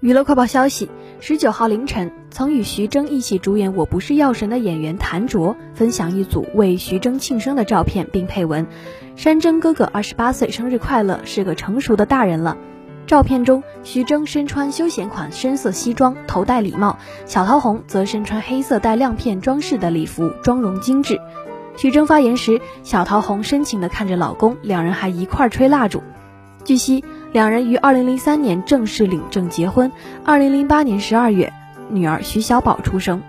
娱乐快报消息：十九号凌晨，曾与徐峥一起主演《我不是药神》的演员谭卓分享一组为徐峥庆生的照片，并配文：“山珍哥哥二十八岁生日快乐，是个成熟的大人了。”照片中，徐峥身穿休闲款深色西装，头戴礼帽；小桃红则身穿黑色带亮片装饰的礼服，妆容精致。徐峥发言时，小桃红深情地看着老公，两人还一块吹蜡烛。据悉，两人于二零零三年正式领证结婚。二零零八年十二月，女儿徐小宝出生。